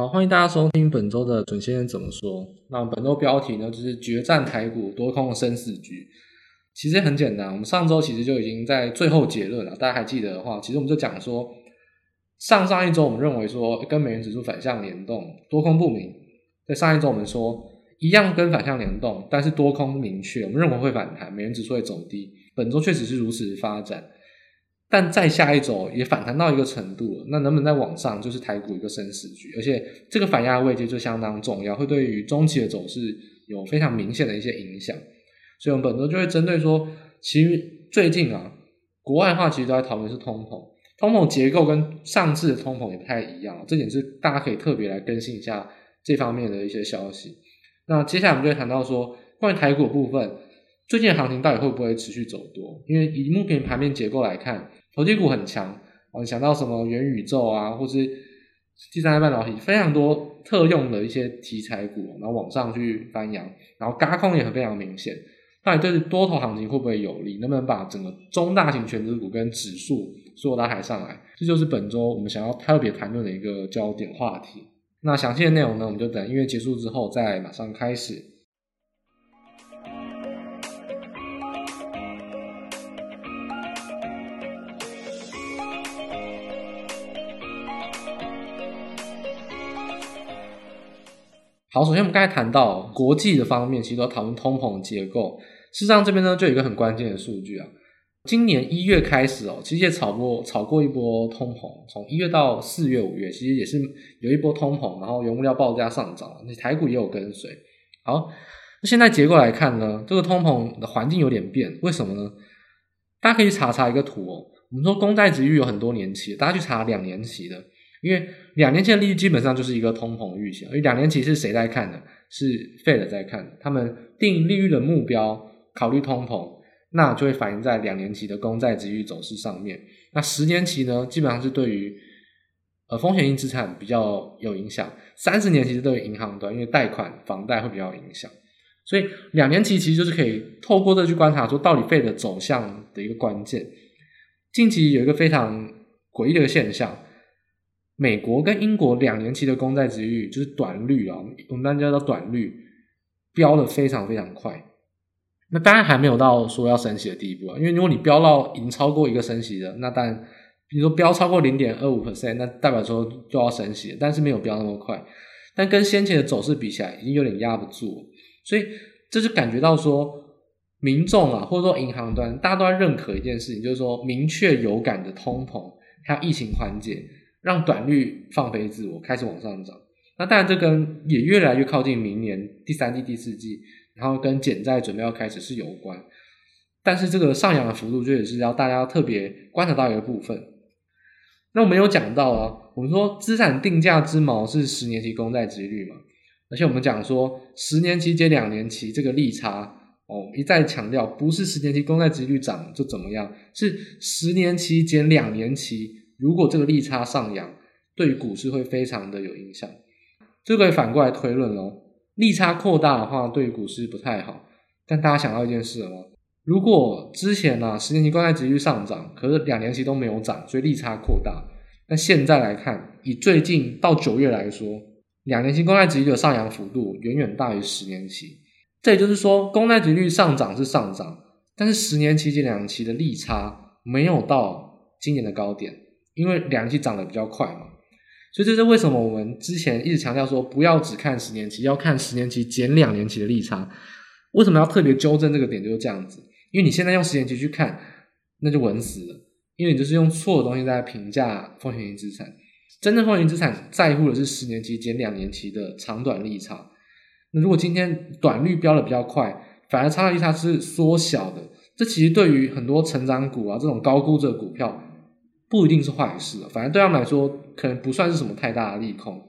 好，欢迎大家收听本周的准先生怎么说。那本周标题呢，就是决战台股多空生死局。其实很简单，我们上周其实就已经在最后结论了。大家还记得的话，其实我们就讲说，上上一周我们认为说跟美元指数反向联动，多空不明。在上一周我们说一样跟反向联动，但是多空明确，我们认为会反弹，美元指数会走低。本周确实是如此发展。但再下一周也反弹到一个程度了，那能不能再往上，就是台股一个生死局。而且这个反压位阶就相当重要，会对于中期的走势有非常明显的一些影响。所以，我们本周就会针对说，其实最近啊，国外的话其实都在讨论是通膨，通膨结构跟上次的通膨也不太一样，这点是大家可以特别来更新一下这方面的一些消息。那接下来我们就会谈到说，关于台股部分，最近的行情到底会不会持续走多？因为以目前盘面结构来看。投机股很强，啊想到什么元宇宙啊，或是第三代半导体，非常多特用的一些题材股，然后往上去翻扬，然后轧空也很非常明显。到底对多头行情会不会有利？能不能把整个中大型权值股跟指数所有拉抬上来？这就是本周我们想要特别谈论的一个焦点话题。那详细的内容呢，我们就等音乐结束之后再马上开始。好，首先我们刚才谈到国际的方面，其实都讨论通膨的结构。事实上，这边呢就有一个很关键的数据啊。今年一月开始哦，其实也炒过炒过一波通膨，从一月到四月、五月，其实也是有一波通膨，然后原物料报价上涨，那台股也有跟随。好，那现在结构来看呢，这个通膨的环境有点变，为什么呢？大家可以查查一个图哦。我们说公债殖利率有很多年期，大家去查两年期的。因为两年期的利率基本上就是一个通膨预期，而两年期是谁在看的？是 Fed 在看的。他们定利率的目标考虑通膨，那就会反映在两年期的公债殖利率走势上面。那十年期呢，基本上是对于呃风险性资产比较有影响。三十年期是对于银行端，因为贷款房贷会比较有影响。所以两年期其实就是可以透过这去观察，说到底 Fed 走向的一个关键。近期有一个非常诡异的现象。美国跟英国两年期的公债殖率就是短率啊，我们大家叫短率，飙得非常非常快。那当然还没有到说要升息的地步啊，因为如果你飙到已经超过一个升息的，那当然，比如说飙超过零点二五 percent，那代表说就要升息，但是没有飙那么快。但跟先前的走势比起来，已经有点压不住，所以这就感觉到说，民众啊，或者说银行端，大家都在认可一件事情，就是说明确有感的通膨，还有疫情缓解。让短率放飞自我，开始往上涨。那当然，这跟也越来越靠近明年第三季、第四季，然后跟减债准备要开始是有关。但是这个上扬的幅度，就也是要大家特别观察到一个部分。那我们有讲到啊，我们说资产定价之锚是十年期公债殖率嘛，而且我们讲说十年期减两年期这个利差哦，一再强调不是十年期公债殖率涨就怎么样，是十年期减两年期。如果这个利差上扬，对于股市会非常的有影响。这个可以反过来推论哦，利差扩大的话，对于股市不太好。但大家想到一件事了吗？如果之前呢、啊，十年期公债殖率上涨，可是两年期都没有涨，所以利差扩大。那现在来看，以最近到九月来说，两年期公债殖率的上扬幅度远远大于十年期。这也就是说，公债殖率上涨是上涨，但是十年期及两年期的利差没有到今年的高点。因为两年期涨得比较快嘛，所以这是为什么我们之前一直强调说不要只看十年期，要看十年期减两年期的利差。为什么要特别纠正这个点？就是这样子，因为你现在用十年期去看，那就稳死了，因为你就是用错的东西在评价风险型资产。真正风险资产在乎的是十年期减两年期的长短利差。那如果今天短率飙得比较快，反而差的利差是缩小的，这其实对于很多成长股啊这种高估值的股票。不一定是坏事，反正对他们来说，可能不算是什么太大的利空。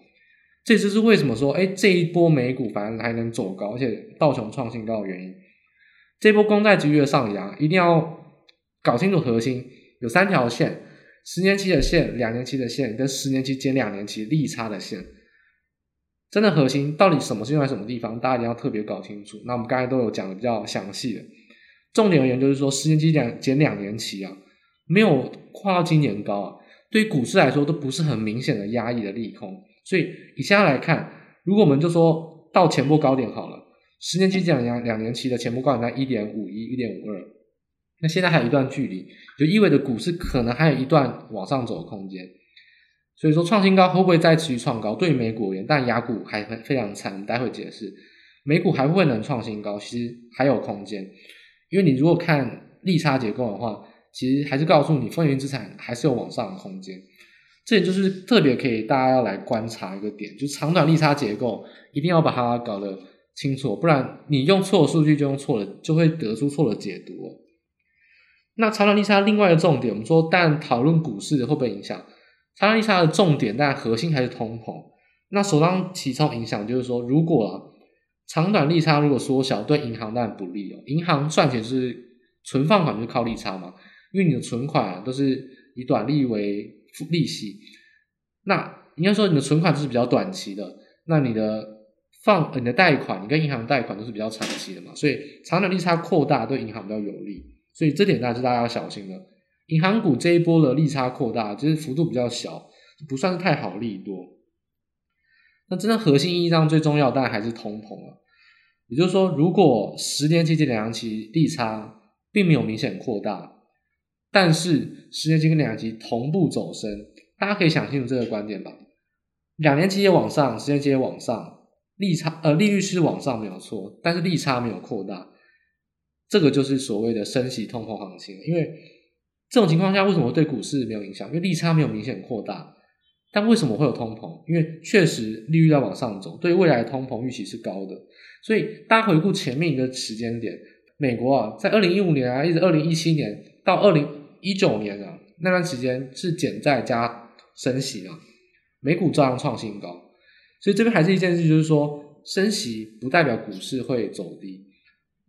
这就是为什么说，哎，这一波美股反而还能走高，而且道琼创新高的原因。这波公债殖利率上扬，一定要搞清楚核心，有三条线：十年期的线、两年期的线跟十年期减两年期利差的线。真的核心到底什么是用在什么地方，大家一定要特别搞清楚。那我们刚才都有讲的比较详细的，重点而言就是说，十年期两减两年期啊。没有跨到今年高啊，对于股市来说都不是很明显的压抑的利空，所以以现在来看，如果我们就说到前波高点好了，十年期两两两年期的前波高点在一点五一、一点五二，那现在还有一段距离，就意味着股市可能还有一段往上走的空间。所以说创新高会不会再持续创高？对于美股而言，但雅股还非常惨，待会解释。美股还会能创新高，其实还有空间，因为你如果看利差结构的话，其实还是告诉你风险资产还是有往上的空间。这也就是特别可以大家要来观察一个点，就是长短利差结构一定要把它搞得清楚，不然你用错的数据就用错了，就会得出错的解读。那长短利差另外一个重点，我们说，但讨论股市会不会影响？长短利差的重点，但核心还是通膨。那首当其冲影响就是说，如果、长短利差如果缩小，对银行当然不利哦。银行赚钱是存放款就是靠利差嘛，因为你的存款、都是以短利为利息。那应该说你的存款就是比较短期的，那你的放你的贷款，你跟银行贷款都是比较长期的嘛，所以长短利差扩大对银行比较有利，所以这点大家是大家要小心的。银行股这一波的利差扩大，就是幅度比较小，不算是太好利多。那真的核心意义上最重要，当然还是通膨了。也就是说，如果十年期及两年期利差并没有明显扩大，但是十年期跟两年期同步走升，大家可以想清楚这个观点吧。两年期也往上，十年期也往上，利差呃利率是往上没有错，但是利差没有扩大，这个就是所谓的升息通膨行情，因为。这种情况下，为什么对股市没有影响？因为利差没有明显扩大。但为什么会有通膨？因为确实利率在往上走，对未来的通膨预期是高的。所以大家回顾前面一个时间点，美国啊，在二零一五年啊，一直二零一七年到二零一九年啊，那段时间是减债加升息啊，美股照样创新高。所以这边还是一件事，就是说升息不代表股市会走低。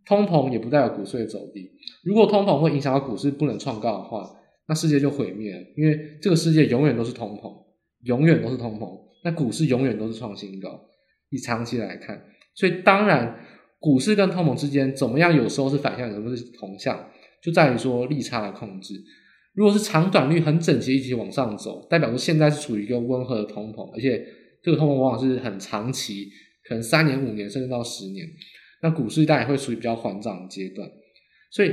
通膨也不代表股市会走低。如果通膨会影响到股市不能创高的话，那世界就毁灭了。因为这个世界永远都是通膨，永远都是通膨。那股市永远都是创新高。以长期来看，所以当然股市跟通膨之间怎么样，有时候是反向，有时候是同向，就在于说利差的控制。如果是长短率很整齐一起往上走，代表说现在是处于一个温和的通膨，而且这个通膨往往是很长期，可能三年、五年，甚至到十年。那股市大概会处于比较缓涨的阶段，所以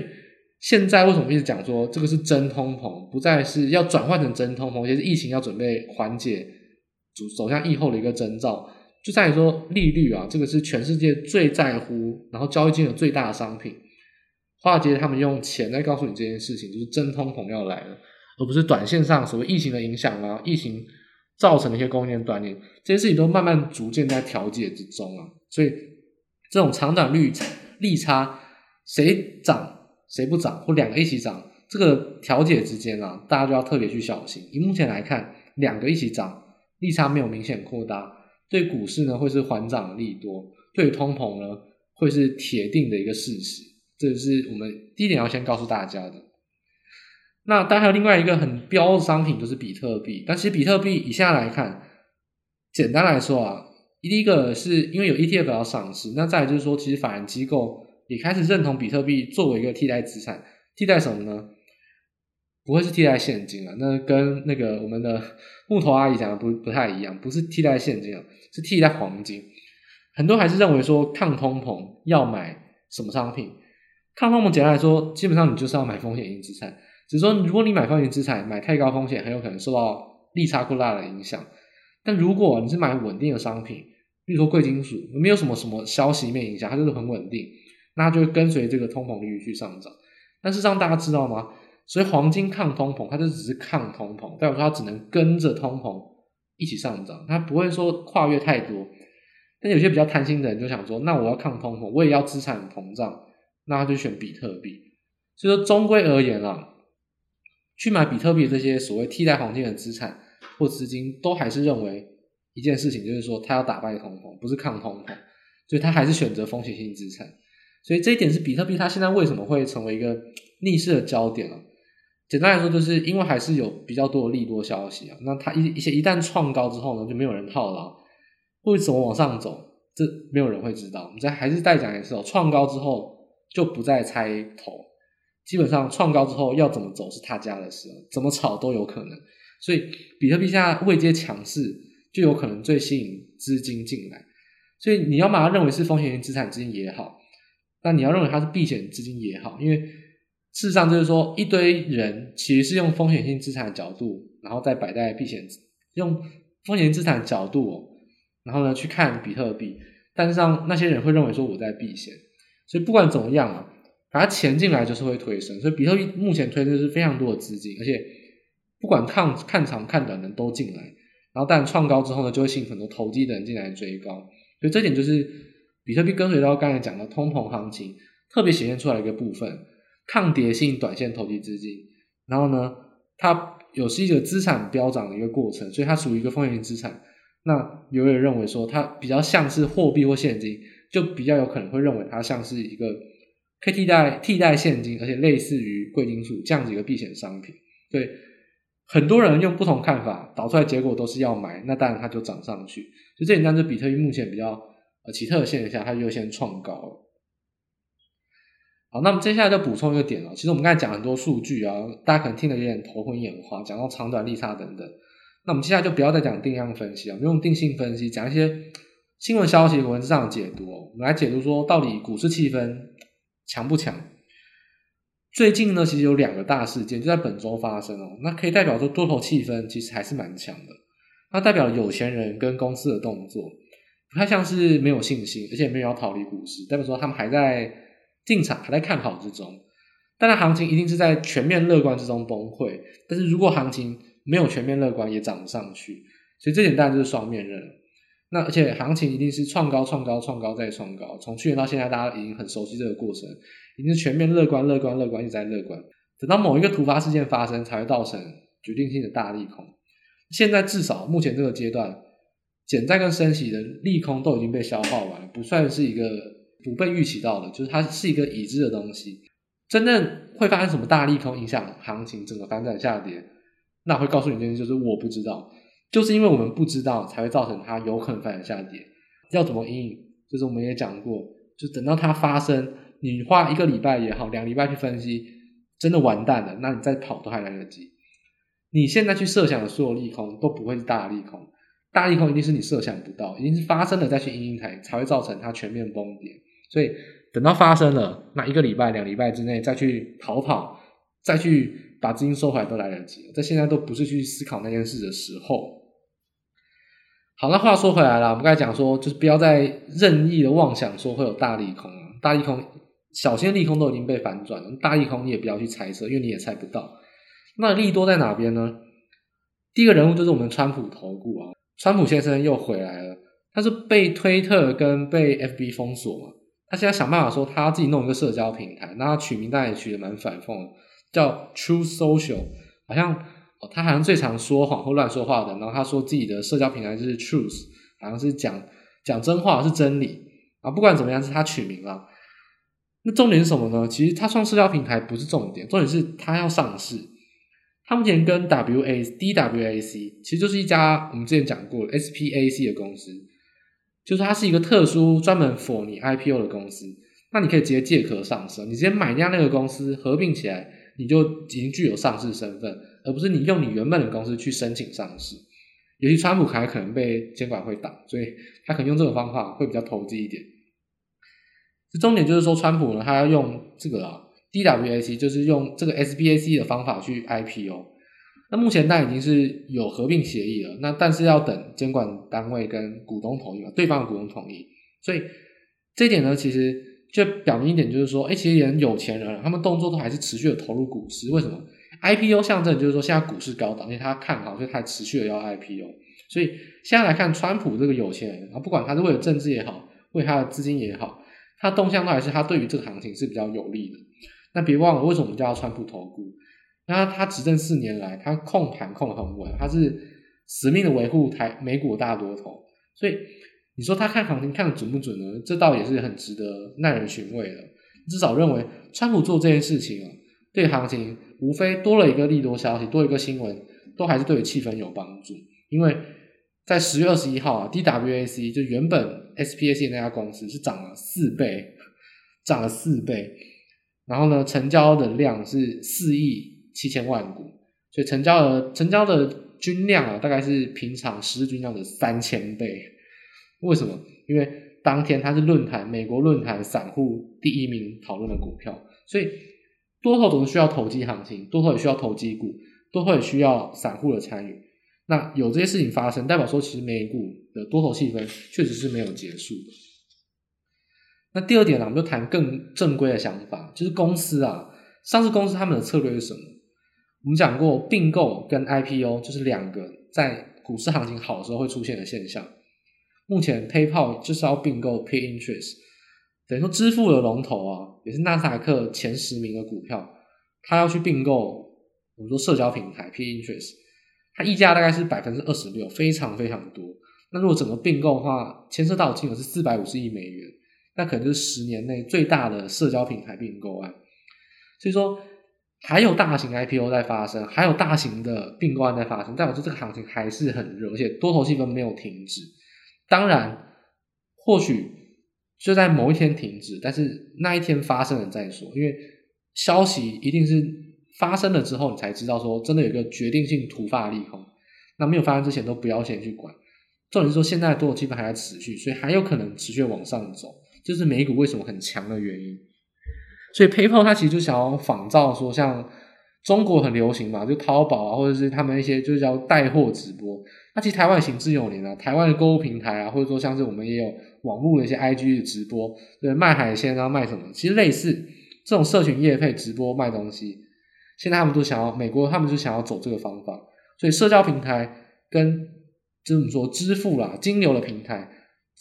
现在为什么一直讲说这个是真通膨，不再是要转换成真通膨，也是疫情要准备缓解，走走向疫后的一个征兆，就在于说利率啊，这个是全世界最在乎，然后交易金额最大的商品，华尔街他们用钱来告诉你这件事情，就是真通膨要来了，而不是短线上所谓疫情的影响啊，疫情造成的一些供应链断裂，这些事情都慢慢逐渐在调节之中啊，所以。这种长短率利差，谁涨谁不涨，或两个一起涨，这个调节之间啊，大家就要特别去小心。以目前来看，两个一起涨，利差没有明显扩大，对股市呢会是缓涨利多，对通膨呢会是铁定的一个事实。这是我们第一点要先告诉大家的。那当然还有另外一个很标的商品就是比特币，但其实比特币以下来看，简单来说啊。第一个是因为有 ETF 要上市，那再就是说，其实法人机构也开始认同比特币作为一个替代资产，替代什么呢？不会是替代现金啊，那跟那个我们的木头阿姨讲的不不太一样，不是替代现金啊，是替代黄金。很多还是认为说抗通膨要买什么商品？抗通膨简单来说，基本上你就是要买风险型资产，只是说如果你买风险资产买太高风险，很有可能受到利差扩大的影响。但如果你是买稳定的商品，比如说贵金属，没有什么什么消息面影响，它就是很稳定，那就会跟随这个通膨利率去上涨。但是让大家知道吗？所以黄金抗通膨，它就只是抗通膨，代表说它只能跟着通膨一起上涨，它不会说跨越太多。但有些比较贪心的人就想说，那我要抗通膨，我也要资产膨胀，那他就选比特币。所以说，终归而言啊，去买比特币这些所谓替代黄金的资产。或资金都还是认为一件事情，就是说他要打败通膨，不是抗通膨，所以他还是选择风险性资产。所以这一点是比特币它现在为什么会成为一个逆势的焦点啊？简单来说，就是因为还是有比较多的利多消息啊。那它一一些一旦创高之后呢，就没有人套牢，会怎么往上走？这没有人会知道。我们再还是再讲一次哦，创高之后就不再猜头，基本上创高之后要怎么走是他家的事，怎么炒都有可能。所以，比特币现在位阶强势，就有可能最吸引资金进来。所以你要把它认为是风险性资产资金也好，那你要认为它是避险资金也好，因为事实上就是说一堆人其实是用风险性资产的角度，然后再摆在避险，用风险资产角度哦，然后呢去看比特币，但是让那些人会认为说我在避险，所以不管怎么样啊，把它钱进来就是会推升，所以比特币目前推的是非常多的资金，而且不管看看长看短的都进来，然后但创高之后呢，就会吸引很多投机的人进来追高。所以这点就是比特币跟随到刚才讲的通膨行情特别显现出来一个部分，抗跌性短线投机资金。然后呢，它有是一个资产飙涨的一个过程，所以它属于一个风险性资产。那有人认为说它比较像是货币或现金，就比较有可能会认为它像是一个可以替代替代现金，而且类似于贵金属这样子一个避险商品。对，很多人用不同看法导出来结果都是要买，那当然它就涨上去。就这点，但是比特币目前比较呃奇特的现象，它就先创高。好，那么接下来就补充一个点了。其实我们刚才讲很多数据啊，大家可能听得有点头昏眼花，讲到长短利差等等。那我们接下来就不要再讲定量分析了，我们用定性分析，讲一些新闻消息文字上的解读。我们来解读说，到底股市气氛强不强？最近呢，其实有两个大事件就在本周发生哦，那可以代表说多头气氛其实还是蛮强的。它代表有钱人跟公司的动作，不太像是没有信心，而且没有要逃离股市，代表说他们还在进场，还在看好之中。当然，行情一定是在全面乐观之中崩溃。但是如果行情没有全面乐观，也涨不上去，所以这点当然就是双面刃。那而且行情一定是创高、创高、创高再创高，从去年到现在，大家已经很熟悉这个过程，一定是全面乐观、乐观、乐观，一直在乐观。等到某一个突发事件发生，才会造成决定性的大利空。现在至少目前这个阶段，减债跟升息的利空都已经被消化完了，不算是一个不被预期到的，就是它是一个已知的东西。真正会发生什么大利空影响行情整个反转下跌，那会告诉你一件事，就是我不知道，就是因为我们不知道，才会造成它有可能反转下跌。要怎么因应？就是我们也讲过，就等到它发生，你花一个礼拜也好，两礼拜去分析，真的完蛋了，那你再跑都还来得及。你现在去设想的所有利空都不会是大利空，大利空一定是你设想不到，一定是发生了再去因应才才会造成它全面崩跌。所以等到发生了，那一个礼拜、两礼拜之内再去逃跑，再去把资金收回来都来得及。在现在都不是去思考那件事的时候。好，那话说回来了，我们刚才讲说，就是不要再任意的妄想说会有大利空啊，大利空、小心利空都已经被反转了，大利空你也不要去猜测，因为你也猜不到。那利多在哪边呢？第一个人物就是我们川普投顾啊，川普先生又回来了。他是被推特跟被 FB 封锁嘛，他现在想办法说他自己弄一个社交平台，那他取名当然也取得蛮反讽，叫 True Social，好像哦，他好像最常说谎或乱说话的，然后他说自己的社交平台就是 Truth，好像是讲讲真话是真理啊，不管怎么样是他取名了。那重点是什么呢？其实他创社交平台不是重点，重点是他要上市。他目前跟 W A D W A C 其实就是一家我们之前讲过 S P A C 的公司，就是它是一个特殊专门 for 你 I P O 的公司。那你可以直接借壳上市，你直接买掉那个公司合并起来，你就已经具有上市身份，而不是你用你原本的公司去申请上市。尤其川普还可能被监管会挡，所以他可能用这个方法会比较投机一点。这重点就是说，川普呢，他要用这个啊。DWAC 就是用这个 SBAC 的方法去 IPO，那目前那已经是有合并协议了，那但是要等监管单位跟股东同意嘛，对方的股东同意，所以这一点呢，其实就表明一点，就是说，哎，其实人有钱人他们动作都还是持续的投入股市，为什么？IPO 象征就是说现在股市高档，因为他看好，所以他持续的要 IPO，所以现在来看，川普这个有钱人啊，不管他是为了政治也好，为他的资金也好，他动向都还是他对于这个行情是比较有利的。那别忘了，为什么我们叫川普投顾？那他执政四年来，他控盘控很稳，他是死命的维护台美股大多头。所以你说他看行情看得准不准呢？这倒也是很值得耐人寻味的。至少认为川普做这件事情啊，对行情无非多了一个利多消息，多一个新闻，都还是对气氛有帮助。因为在十月二十一号啊，DWAC 就原本 SPAC 那家公司是涨了四倍，涨了四倍。然后呢，成交的量是四亿七千万股，所以成交额成交的均量啊，大概是平常十日均量的三千倍。为什么？因为当天它是论坛美国论坛散户第一名讨论的股票，所以多头总是需要投机行情，多头也需要投机股，多头也需要散户的参与。那有这些事情发生，代表说其实美股的多头气氛确实是没有结束的。那第二点呢，我们就谈更正规的想法，就是公司啊，上市公司他们的策略是什么？我们讲过并购跟 IPO 就是两个在股市行情好的时候会出现的现象。目前 PayPal 就是要并购 Payinterest，等于说支付的龙头啊，也是纳斯达克前十名的股票，它要去并购我们说社交平台 Payinterest，它溢价大概是百分之二十六，非常非常多。那如果整个并购的话，牵涉到金额是四百五十亿美元。那可能就是十年内最大的社交平台并购案，所以说还有大型 IPO 在发生，还有大型的并购案在发生，代表说这个行情还是很热，而且多头气氛没有停止。当然，或许就在某一天停止，但是那一天发生了再说，因为消息一定是发生了之后，你才知道说真的有个决定性突发利空。那没有发生之前都不要先去管。重点是说现在的多头气氛还在持续，所以还有可能持续往上走。就是美股为什么很强的原因，所以 PayPal 它其实就想要仿造说，像中国很流行嘛，就淘宝啊，或者是他们一些就是叫带货直播。那其实台湾行之有年啊，台湾的购物平台啊，或者说像是我们也有网络的一些 IG 的直播，对，卖海鲜啊，卖什么，其实类似这种社群业配直播卖东西，现在他们都想要美国，他们就想要走这个方法，所以社交平台跟就是说支付啦、金流的平台，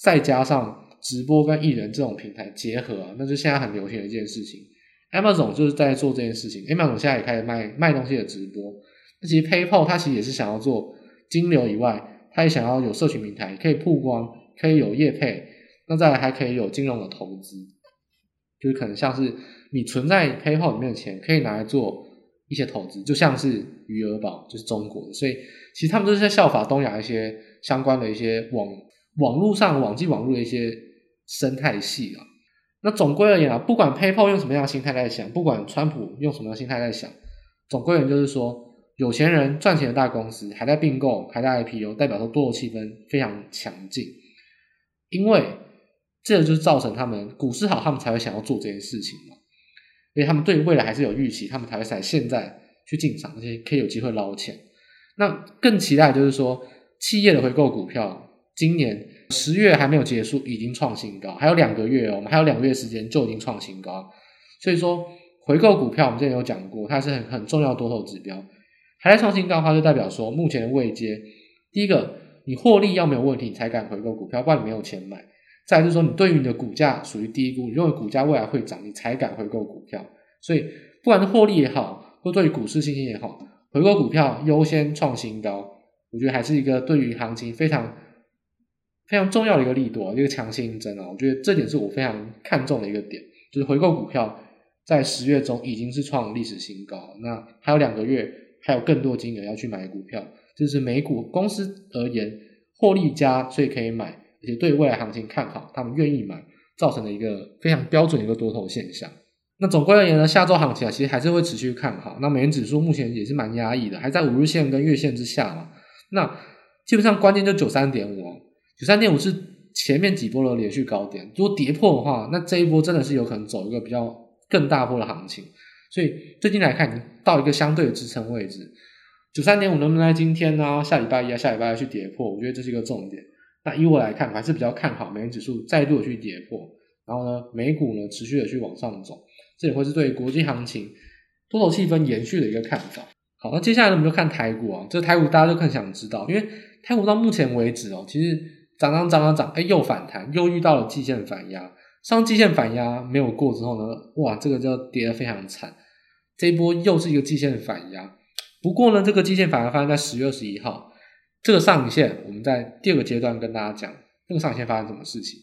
再加上。直播跟艺人这种平台结合啊，那就现在很流行的一件事情。Amazon 就是在做这件事情，Amazon 现在也开始卖卖东西的直播。那其实 PayPal 它其实也是想要做金流以外，他也想要有社群平台，可以曝光，可以有业配，那再还可以有金融的投资，就是可能像是你存在 PayPal 里面的钱，可以拿来做一些投资，就像是余额宝，就是中国的。所以其实他们都是在效法东亚一些相关的一些网网络上网际网络的一些。生态系啊，那总归而言啊，不管 PayPal 用什么样的心态在想，不管川普用什么样的心态在想，总归而言就是说，有钱人赚钱的大公司还在并购，还在 IPO，代表说多头气氛非常强劲，因为这就是造成他们股市好，他们才会想要做这件事情嘛，因为他们对未来还是有预期，他们才会在现在去进场，而且可以有机会捞钱。那更期待就是说，企业的回购股票。今年十月还没有结束，已经创新高，还有两个月哦，我们还有两个月时间就已经创新高。所以说，回购股票我们之前有讲过，它是很很重要多头指标。还在创新高的话，就代表说目前的位阶，第一个你获利要没有问题，你才敢回购股票，不然你没有钱买。再来就是说，你对于你的股价属于低估，你认为股价未来会涨，你才敢回购股票。所以不管是获利也好，或对于股市信心也好，回购股票优先创新高，我觉得还是一个对于行情非常。非常重要的一个力度啊，一个强心针啊，我觉得这点是我非常看重的一个点，就是回购股票在十月中已经是创历史新高，那还有两个月，还有更多金额要去买股票，这是美股公司而言获利佳，所以可以买，而且对未来行情看好，他们愿意买，造成的一个非常标准的一个多头现象。那总归而言呢，下周行情啊，其实还是会持续看好。那美元指数目前也是蛮压抑的，还在五日线跟月线之下嘛。那基本上关键就九三点五。九三点五是前面几波的连续高点，如果跌破的话，那这一波真的是有可能走一个比较更大波的行情。所以最近来看，已经到一个相对的支撑位置。九三点五能不能在今天呢、下礼拜一啊，下礼拜二去跌破？我觉得这是一个重点。那以我来看，还是比较看好美元指数再度的去跌破，然后呢，美股呢持续的去往上走，这也会是对国际行情多头气氛延续的一个看法。好，那接下来呢，我们就看台股啊，这台股大家都更想知道，因为台股到目前为止哦，其实。涨涨涨涨涨，哎，又反弹，又遇到了季线反压。上季线反压没有过之后呢，哇，这个就跌得非常惨。这一波又是一个季线反压。不过呢，这个季线反压发生在十月二十一号。这个上影线，我们在第二个阶段跟大家讲，这个上影线发生什么事情。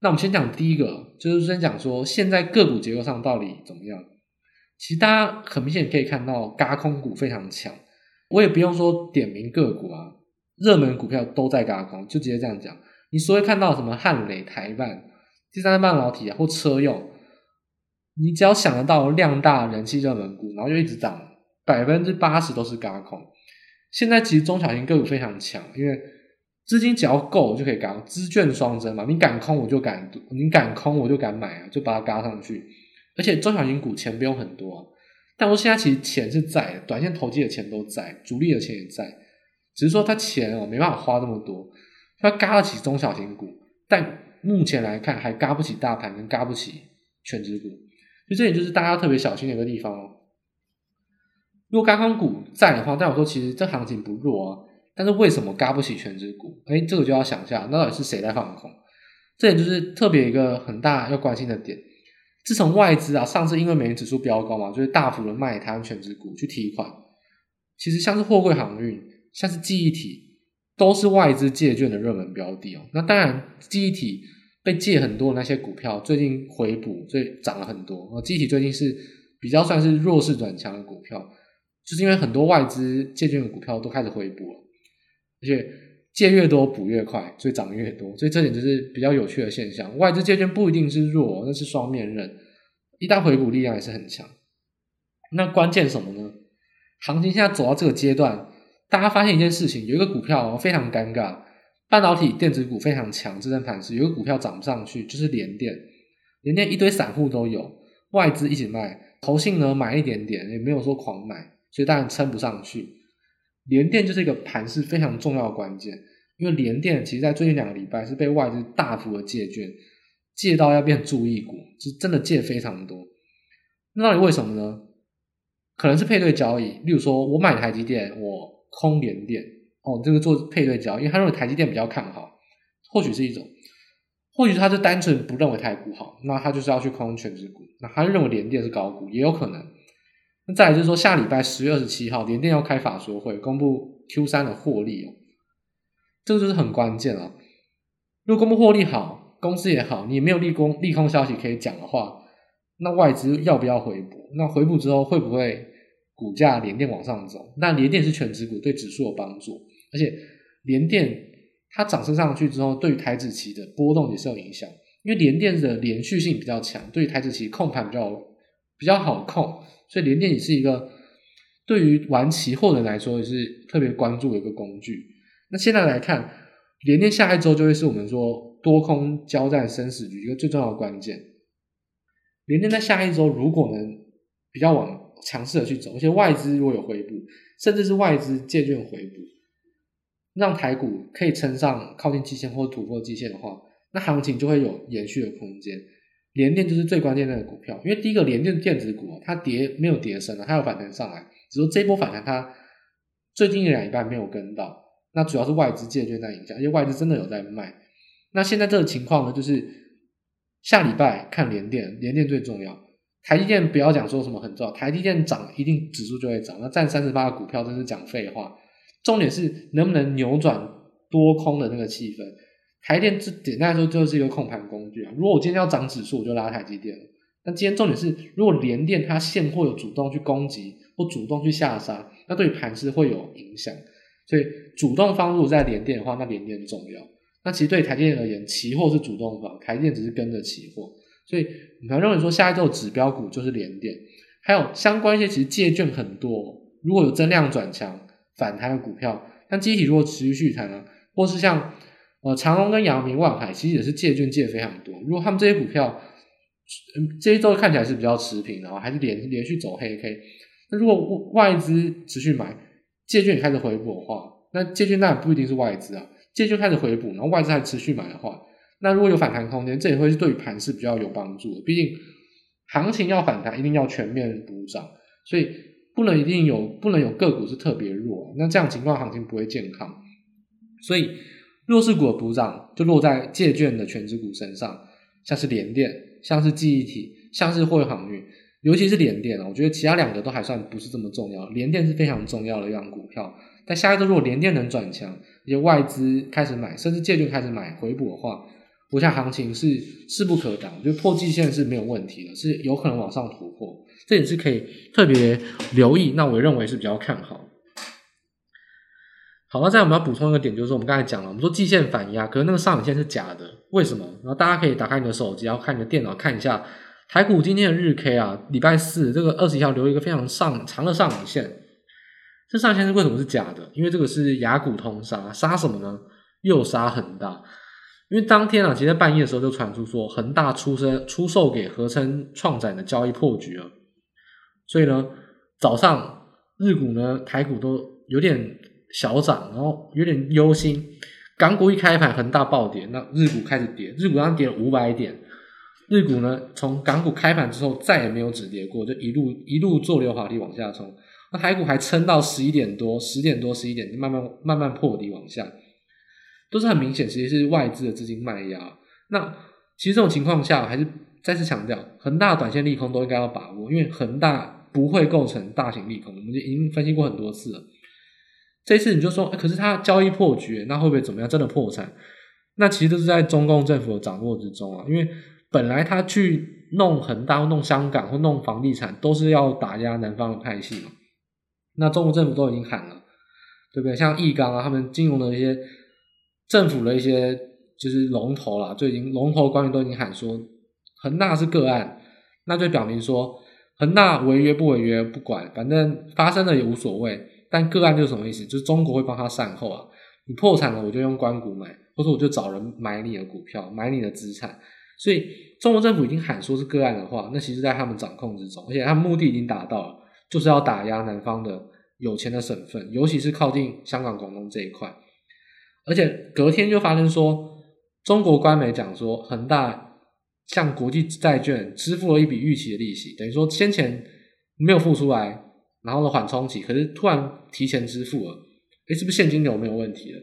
那我们先讲第一个，就是先讲说现在个股结构上到底怎么样。其实大家很明显可以看到，嘎空股非常强。我也不用说点名个股啊。热门股票都在嘎空，就直接这样讲。你所谓看到什么汉磊、台半、第三代半导体啊，或车用，你只要想得到量大人气热门股，然后就一直涨，百分之八十都是轧空。现在其实中小型个股非常强，因为资金只要够就可以轧，资券双增嘛，你敢空我就敢，你敢空我就敢买啊，就把它嘎上去。而且中小型股钱不用很多啊，但我现在其实钱是在的，短线投机的钱都在，主力的钱也在，只是说他钱哦没办法花这么多，他嘎得起中小型股，但目前来看还嘎不起大盘，跟嘎不起全指股，所以这点就是大家特别小心的一个地方哦。如果轧空股在的话，但我说其实这行情不弱啊。但是为什么嘎不起全指股？哎，这个就要想一下，那到底是谁在放空？这点就是特别一个很大要关心的点。自从外资啊上次因为美元指数飙高嘛，就是大幅的卖台湾全指股去提款，其实像是货柜航运、像是记忆体，都是外资借券的热门标的哦。那当然，记忆体被借很多的那些股票最近回补，所以涨了很多。记忆体最近是比较算是弱势转强的股票，就是因为很多外资借券的股票都开始回补了。而且借越多补越快，所以涨越多，所以这点就是比较有趣的现象。外资借券不一定是弱，那是双面刃，一旦回补力量也是很强。那关键什么呢？行情现在走到这个阶段，大家发现一件事情，有一个股票哦非常尴尬，半导体电子股非常强，支撑盘势，有一个股票涨不上去，就是联电。联电一堆散户都有，外资一起卖，投信呢买一点点，也没有说狂买，所以当然撑不上去。联电就是一个盘势非常重要的关键，因为联电其实在最近两个礼拜是被外资大幅的借券，借到要变注意股，是真的借非常多。那到底为什么呢？可能是配对交易，例如说我买台积电，我空联电，哦，这个做配对交易，因为他认为台积电比较看好，或许是一种，或许他就单纯不认为台股好，那他就是要去空权值股，那他认为联电是高股，也有可能。那再来就是说，下礼拜十月二十七号，联电要开法说会，公布 Q 三的获利哦，这个就是很关键了。如果公布获利好，公司也好，你没有利空利空消息可以讲的话，那外资要不要回补？那回补之后会不会股价连电往上走？那连电是全值股，对指数有帮助，而且连电它涨升上去之后，对于台指期的波动也是有影响，因为连电的连续性比较强，对于台指期控盘比较比较好控。所以连电也是一个对于玩期货的人来说也是特别关注的一个工具。那现在来看，连电下一周就会是我们说多空交战生死局一个最重要的关键。连电在下一周如果能比较往强势的去走，而且外资如果有回补，甚至是外资借券回补，让台股可以撑上靠近季线或突破季线的话，那行情就会有延续的空间。联电就是最关键那个股票，因为第一个联电电子股它跌没有跌深了，它有反弹上来，只是这一波反弹它最近一两礼拜没有跟到，那主要是外资借券在影响，因为外资真的有在卖。那现在这个情况呢，就是下礼拜看联电，联电最重要，台积电不要讲说什么很重要，台积电涨一定指数就会涨，那占三十八的股票真是讲废话，重点是能不能扭转多空的那个气氛。台电这简单来说就是一个控盘工具啊。如果我今天要涨指数，我就拉台积电了。但今天重点是，如果联电它现货有主动去攻击或主动去下杀，那对盘势会有影响。所以主动方如果在联电的话，那联电重要。那其实对台积电而言，期货是主动方，台积电只是跟着期货。所以你们认为说下一周指标股就是连点，还有相关一些其实借券很多，如果有增量转强反弹的股票，像机体如果持续续弹啊，或是像。呃，长荣跟阳明、万海其实也是借券借非常多。如果他们这些股票，嗯，这一周看起来是比较持平，然后还是连连续走黑 K。那如果外资持续买，借券也开始回补的话，那借券那也不一定是外资啊。借券开始回补，然后外资还持续买的话，那如果有反弹空间，这也会是对于盘是比较有帮助的。毕竟行情要反弹，一定要全面补涨，所以不能一定有不能有个股是特别弱，那这样情况行情不会健康，所以。弱势股的补涨就落在借券的全值股身上，像是联电，像是记忆体，像是货运航运，尤其是联电，我觉得其他两个都还算不是这么重要，联电是非常重要的一档股票。但下一周如果联电能转强，一些外资开始买，甚至借券开始买回补的话，我想行情是势不可挡，就破季线是没有问题的，是有可能往上突破，这也是可以特别留意。那我认为是比较看好。好，那再我们要补充一个点，就是我们刚才讲了，我们说季线反压，可是那个上影线是假的，为什么？然后大家可以打开你的手机，然后看你的电脑看一下台股今天的日 K 啊，礼拜四这个二十一号留一个非常上长的上影线，这上影线是为什么是假的？因为这个是亚股通杀，杀什么呢？又杀恒大。因为当天啊，其实半夜的时候就传出说，恒大出生出售给合成创展的交易破局了。所以呢，早上日股呢、台股都有点小涨，然后有点忧心。港股一开盘，恒大暴跌，那日股开始跌，日股上跌了五百点。日股呢，从港股开盘之后再也没有止跌过，就一路一路做溜滑梯往下冲。那台股还撑到十一点多、十点多、十一点，就慢慢慢慢破底往下。都是很明显，其实是外资的资金卖压。那其实这种情况下，还是再次强调，恒大短线利空都应该要把握，因为恒大不会构成大型利空，我们已经分析过很多次了。这次你就说，可是它交易破局，那会不会怎么样？真的破产？那其实都是在中共政府的掌握之中啊。因为本来他去弄恒大、弄香港或弄房地产，都是要打压南方的派系嘛。那中国政府都已经喊了，对不对？像易纲啊，他们金融的一些。政府的一些就是龙头啦，就已经龙头官员都已经喊说，恒大是个案，那就表明说恒大违约不违约不管，反正发生了也无所谓。但个案就是什么意思？就是中国会帮他善后啊，你破产了我就用官股买，或者我就找人买你的股票，买你的资产。所以中国政府已经喊说是个案的话，那其实在他们掌控之中，而且他们目的已经达到了，就是要打压南方的有钱的省份，尤其是靠近香港、广东这一块。而且隔天就发生说，中国官媒讲说，恒大向国际债券支付了一笔预期的利息，等于说先前没有付出来，然后呢缓冲期，可是突然提前支付了，诶，是不是现金流没有问题了？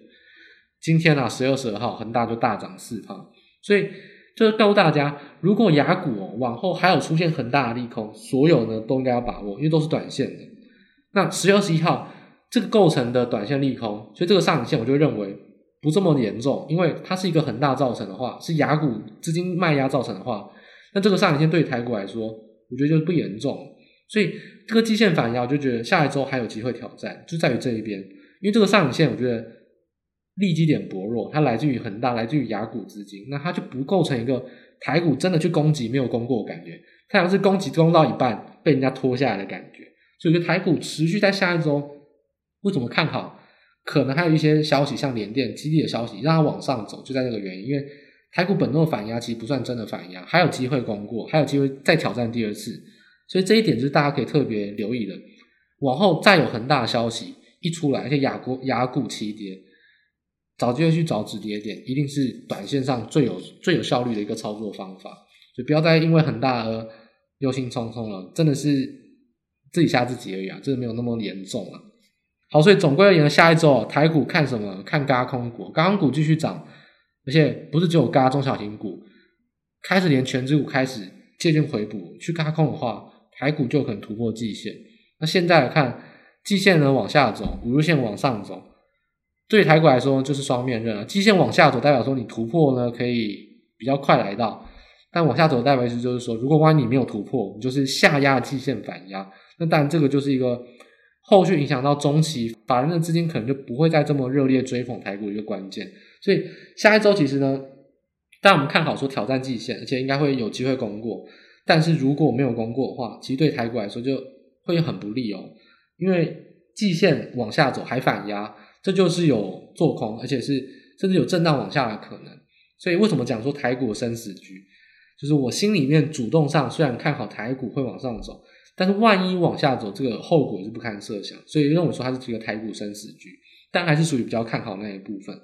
今天啊，十月二十二号，恒大就大涨四趴，所以就是告诉大家，如果雅股哦往后还有出现很大的利空，所有呢都应该要把握，因为都是短线的。那十月二十一号这个构成的短线利空，所以这个上影线我就认为。不这么严重，因为它是一个恒大造成的话，是雅股资金卖压造成的话，那这个上影线对台股来说，我觉得就不严重。所以这个季线反压，我就觉得下一周还有机会挑战，就在于这一边。因为这个上影线，我觉得利基点薄弱，它来自于恒大，来自于雅股资金，那它就不构成一个台股真的去攻击没有攻过的感觉，它像是攻击攻到一半被人家拖下来的感觉。所以我觉得台股持续在下一周，为什么看好？可能还有一些消息，像联电、基地的消息，让它往上走，就在这个原因。因为台股本周的反压其实不算真的反压，还有机会攻过，还有机会再挑战第二次。所以这一点就是大家可以特别留意的。往后再有恒大的消息一出来，而且亚股亚股齐跌，找机会去找止跌点，一定是短线上最有最有效率的一个操作方法。就不要再因为恒大而忧心忡忡了，真的是自己吓自己而已啊，真的没有那么严重了。好，所以总归而言，下一周台股看什么？看轧空股，轧空股继续涨，而且不是只有轧中小型股，开始连全指股开始借券回补，去轧空的话，台股就可能突破季线。那现在来看，季线呢往下走，五日线往上走，对台股来说就是双面刃了。季线往下走，代表说你突破呢可以比较快来到，但往下走代表意思就是说，如果万一你没有突破，你就是下压季线反压，那当然这个就是一个。后续影响到中期，法人的资金可能就不会再这么热烈追捧台股一个关键，所以下一周其实呢，当我们看好说挑战季线，而且应该会有机会攻过，但是如果没有攻过的话，其实对台股来说就会很不利哦，因为季线往下走还反压，这就是有做空，而且是甚至有震荡往下的可能，所以为什么讲说台股生死局，就是我心里面主动上虽然看好台股会往上走。但是万一往下走，这个后果是不堪设想，所以认为说它是一个台股生死局，但还是属于比较看好那一部分。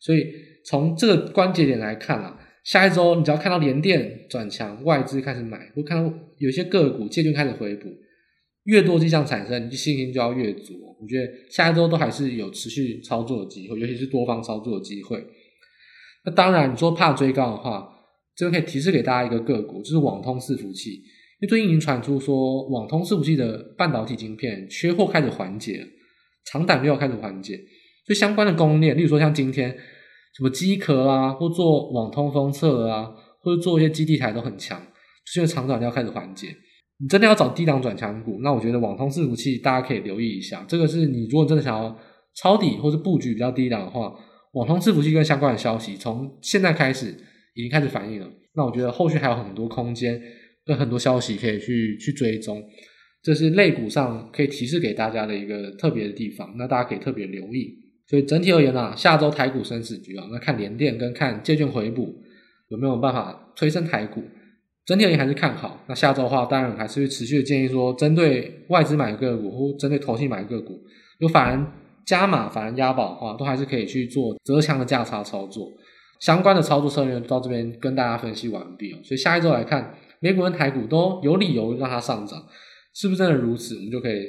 所以从这个关节点来看啊，下一周你只要看到联电转强，外资开始买，或看到有些个股借券开始回补，越多迹象产生，你信心就要越足。我觉得下一周都还是有持续操作的机会，尤其是多方操作的机会。那当然，你说怕追高的话，这边可以提示给大家一个个股，就是网通伺服器。因为最近已经传出说，网通伺服器的半导体晶片缺货开始缓解，长短料开始缓解，所以相关的供应链，例如说像今天什么机壳啊，或做网通封测啊，或者做一些基地台都很强，就是因为长短料开始缓解。你真的要找低档转强股，那我觉得网通伺服器大家可以留意一下。这个是你如果真的想要抄底或者布局比较低档的话，网通伺服器跟相关的消息从现在开始已经开始反映了。那我觉得后续还有很多空间。有很多消息可以去去追踪，这是类股上可以提示给大家的一个特别的地方，那大家可以特别留意。所以整体而言啊，下周台股生死局啊，那看联电跟看借券回补有没有办法推升台股。整体而言还是看好。那下周的话，当然还是会持续的建议说，针对外资买个股或针对投信买个股，有反而加码、反而押宝的话，都还是可以去做折强的价差操作。相关的操作策略到这边跟大家分析完毕哦。所以下一周来看，美股跟台股都有理由让它上涨，是不是真的如此？我们就可以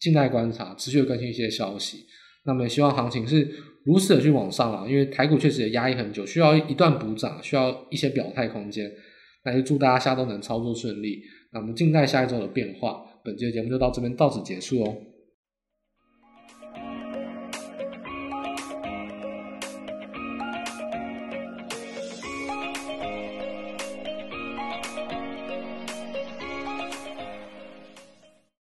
静待观察，持续更新一些消息。那么也希望行情是如此的去往上啊，因为台股确实也压抑很久，需要一段补涨，需要一些表态空间。那就祝大家下周能操作顺利。那我们静待下一周的变化。本期的节目就到这边到此结束哦。